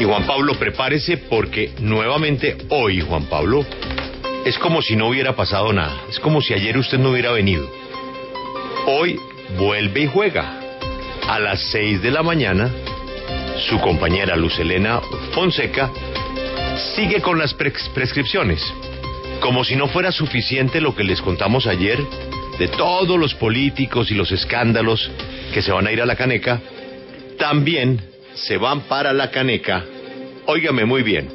Y Juan Pablo, prepárese porque nuevamente hoy, Juan Pablo, es como si no hubiera pasado nada. Es como si ayer usted no hubiera venido. Hoy vuelve y juega. A las 6 de la mañana, su compañera Lucelena Fonseca sigue con las prescripciones. Como si no fuera suficiente lo que les contamos ayer de todos los políticos y los escándalos que se van a ir a la caneca, también se van para la caneca. Óigame muy bien,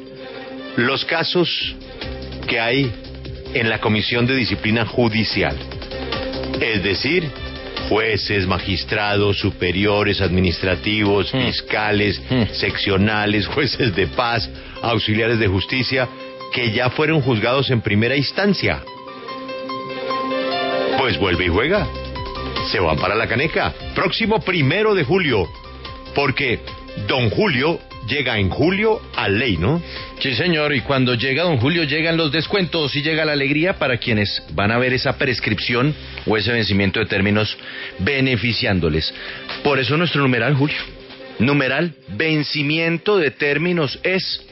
los casos que hay en la Comisión de Disciplina Judicial. Es decir, jueces, magistrados, superiores, administrativos, Hmm. fiscales, Hmm. seccionales, jueces de paz, auxiliares de justicia, que ya fueron juzgados en primera instancia. Pues vuelve y juega. Se van para la caneca. Próximo primero de julio. Porque don Julio llega en julio a ley, ¿no? Sí, señor, y cuando llega don Julio llegan los descuentos y llega la alegría para quienes van a ver esa prescripción o ese vencimiento de términos beneficiándoles. Por eso nuestro numeral, Julio. Numeral, vencimiento de términos es.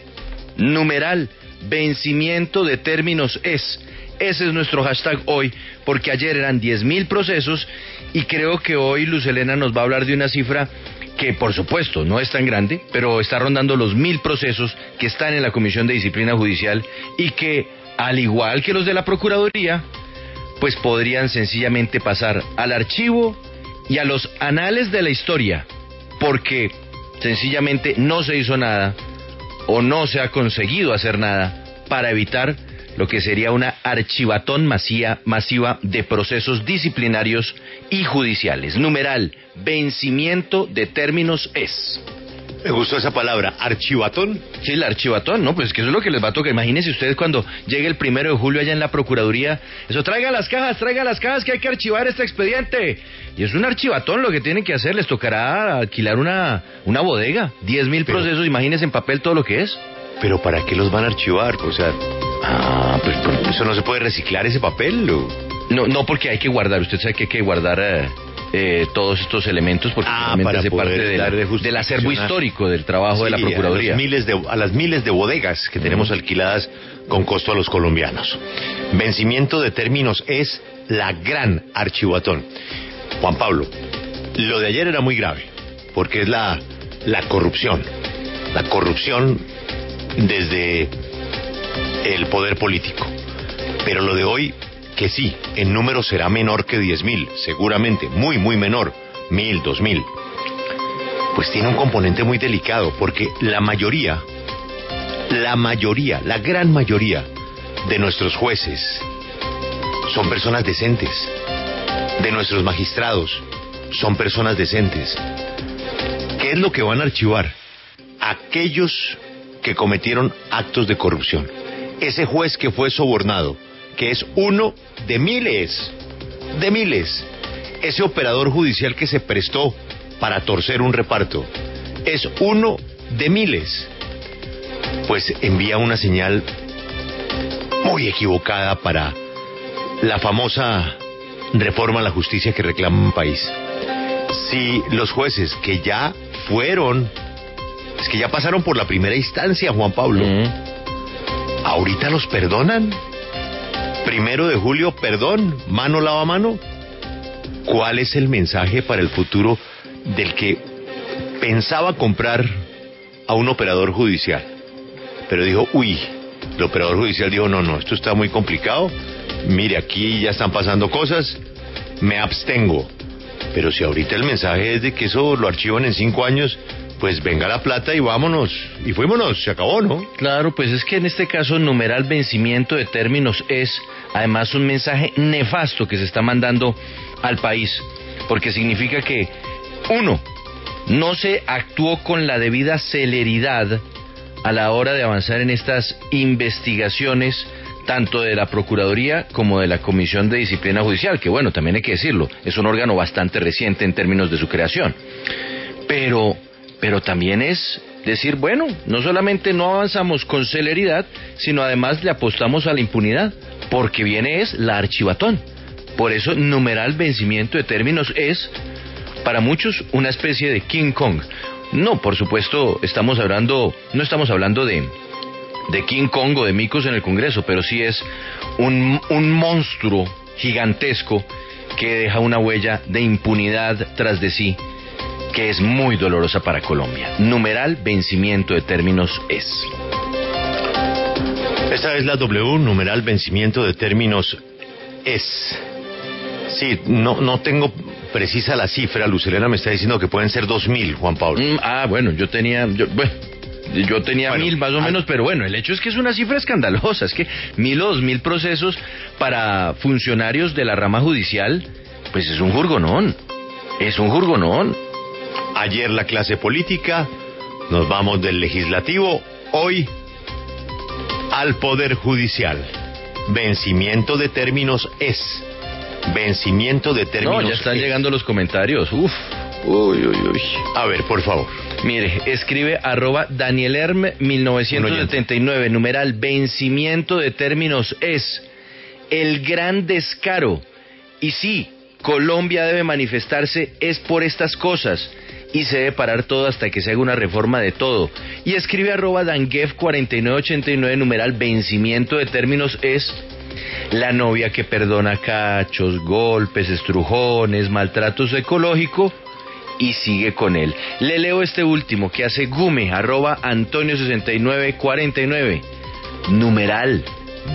Numeral, vencimiento de términos es. Ese es nuestro hashtag hoy, porque ayer eran 10.000 procesos y creo que hoy Luz Helena nos va a hablar de una cifra que por supuesto no es tan grande, pero está rondando los mil procesos que están en la Comisión de Disciplina Judicial y que, al igual que los de la Procuraduría, pues podrían sencillamente pasar al archivo y a los anales de la historia, porque sencillamente no se hizo nada o no se ha conseguido hacer nada para evitar lo que sería una archivatón masía- masiva de procesos disciplinarios y judiciales. Numeral, vencimiento de términos es. Me gustó esa palabra, archivatón. Sí, el archivatón, ¿no? Pues que eso es lo que les va a tocar. Imagínense ustedes cuando llegue el primero de julio allá en la Procuraduría. Eso, traigan las cajas, traigan las cajas que hay que archivar este expediente. Y es un archivatón lo que tienen que hacer. Les tocará alquilar una, una bodega. Diez mil Pero- procesos, imagínense en papel todo lo que es. Pero ¿para qué los van a archivar? O sea, Ah, pues, pues, ¿eso no se puede reciclar ese papel? o? No, no porque hay que guardar, usted sabe que hay que guardar eh, eh, todos estos elementos porque Ah, para hace parte del, darle del acervo histórico del trabajo de la Procuraduría. A, miles de, a las miles de bodegas que tenemos alquiladas con costo a los colombianos. Vencimiento de términos es la gran archivatón. Juan Pablo, lo de ayer era muy grave, porque es la, la corrupción. La corrupción desde el poder político. Pero lo de hoy, que sí, en número será menor que 10.000, seguramente, muy, muy menor, mil, dos mil pues tiene un componente muy delicado, porque la mayoría, la mayoría, la gran mayoría de nuestros jueces son personas decentes, de nuestros magistrados son personas decentes. ¿Qué es lo que van a archivar? Aquellos que cometieron actos de corrupción. Ese juez que fue sobornado, que es uno de miles, de miles. Ese operador judicial que se prestó para torcer un reparto, es uno de miles. Pues envía una señal muy equivocada para la famosa reforma a la justicia que reclama un país. Si los jueces que ya fueron, es que ya pasaron por la primera instancia, Juan Pablo, Mm. Ahorita los perdonan. Primero de julio, perdón, mano lava mano. ¿Cuál es el mensaje para el futuro del que pensaba comprar a un operador judicial? Pero dijo, uy, el operador judicial dijo, no, no, esto está muy complicado. Mire, aquí ya están pasando cosas, me abstengo. Pero si ahorita el mensaje es de que eso lo archivan en cinco años, pues venga la plata y vámonos. Y fuímonos, se acabó, ¿no? Claro, pues es que en este caso numeral vencimiento de términos es además un mensaje nefasto que se está mandando al país, porque significa que, uno, no se actuó con la debida celeridad a la hora de avanzar en estas investigaciones tanto de la Procuraduría como de la Comisión de Disciplina Judicial, que bueno, también hay que decirlo, es un órgano bastante reciente en términos de su creación. Pero, pero también es decir, bueno, no solamente no avanzamos con celeridad, sino además le apostamos a la impunidad, porque viene es la archivatón. Por eso, numeral vencimiento de términos es, para muchos, una especie de King Kong, No, por supuesto, estamos hablando, no estamos hablando de, de King Kong o de micos en el Congreso, pero sí es un, un monstruo gigantesco que deja una huella de impunidad tras de sí que es muy dolorosa para Colombia. Numeral vencimiento de términos es. Esta es la W, numeral vencimiento de términos es. Sí, no, no tengo precisa la cifra. Lucelena me está diciendo que pueden ser dos mil, Juan Pablo. Mm, ah, bueno, yo tenía, yo, bueno, yo tenía mil más o menos, pero bueno, el hecho es que es una cifra escandalosa. Es que mil o dos mil procesos para funcionarios de la rama judicial, pues es un jurgonón. Es un jurgonón. Ayer la clase política, nos vamos del legislativo, hoy al Poder Judicial. Vencimiento de términos es. Vencimiento de términos. No, ya están llegando los comentarios. Uf. Uy, uy, uy. A ver, por favor. Mire, escribe arroba Daniel 1979, numeral vencimiento de términos es el gran descaro. Y sí, Colombia debe manifestarse es por estas cosas y se debe parar todo hasta que se haga una reforma de todo. Y escribe arroba Danguef4989, numeral vencimiento de términos es la novia que perdona cachos, golpes, estrujones, maltratos ecológico y sigue con él. Le leo este último que hace Gume, arroba Antonio6949. Numeral,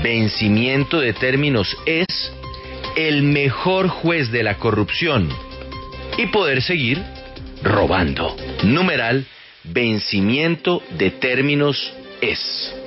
vencimiento de términos es el mejor juez de la corrupción y poder seguir robando. Numeral, vencimiento de términos es.